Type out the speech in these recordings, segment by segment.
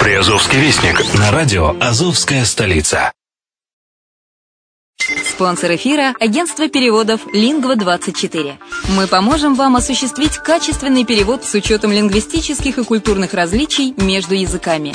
Приазовский вестник на радио «Азовская столица». Спонсор эфира – агентство переводов «Лингва-24». Мы поможем вам осуществить качественный перевод с учетом лингвистических и культурных различий между языками.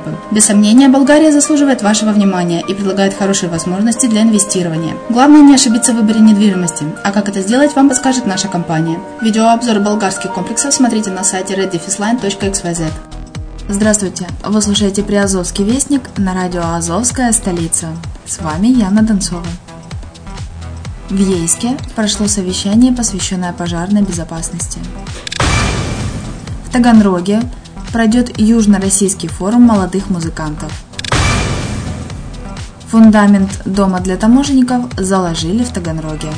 Европы. Без сомнения, Болгария заслуживает вашего внимания и предлагает хорошие возможности для инвестирования. Главное не ошибиться в выборе недвижимости, а как это сделать, вам подскажет наша компания. Видеообзор болгарских комплексов смотрите на сайте reddefisline.xyz. Здравствуйте! Вы слушаете Приазовский вестник на радио «Азовская столица». С вами Яна Донцова. В Ейске прошло совещание, посвященное пожарной безопасности. В Таганроге пройдет Южно-Российский форум молодых музыкантов. Фундамент дома для таможенников заложили в Таганроге.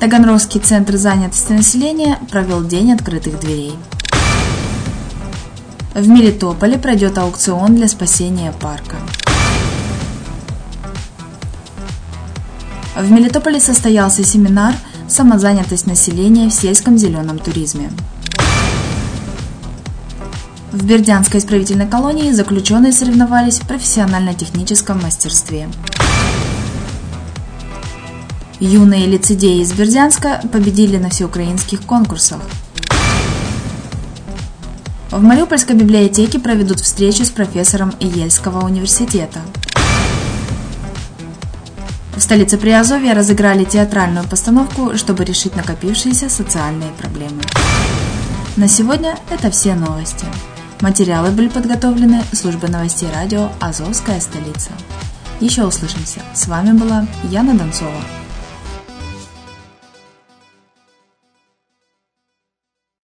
Таганрогский центр занятости населения провел день открытых дверей. В Мелитополе пройдет аукцион для спасения парка. В Мелитополе состоялся семинар «Самозанятость населения в сельском зеленом туризме». В Бердянской исправительной колонии заключенные соревновались в профессионально-техническом мастерстве. Юные лицедеи из Бердянска победили на всеукраинских конкурсах. В Мариупольской библиотеке проведут встречу с профессором Ельского университета. В столице Приазовья разыграли театральную постановку, чтобы решить накопившиеся социальные проблемы. На сегодня это все новости. Материалы были подготовлены службой новостей радио «Азовская столица». Еще услышимся. С вами была Яна Донцова.